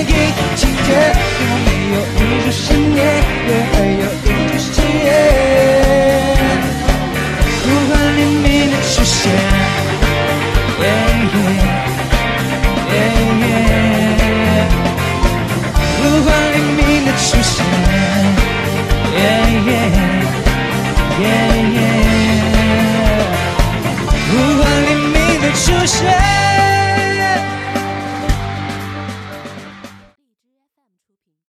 一个季节有没有一种信念也会有一句誓言呼唤黎明的出现呼唤黎明的出现呼唤黎明的出现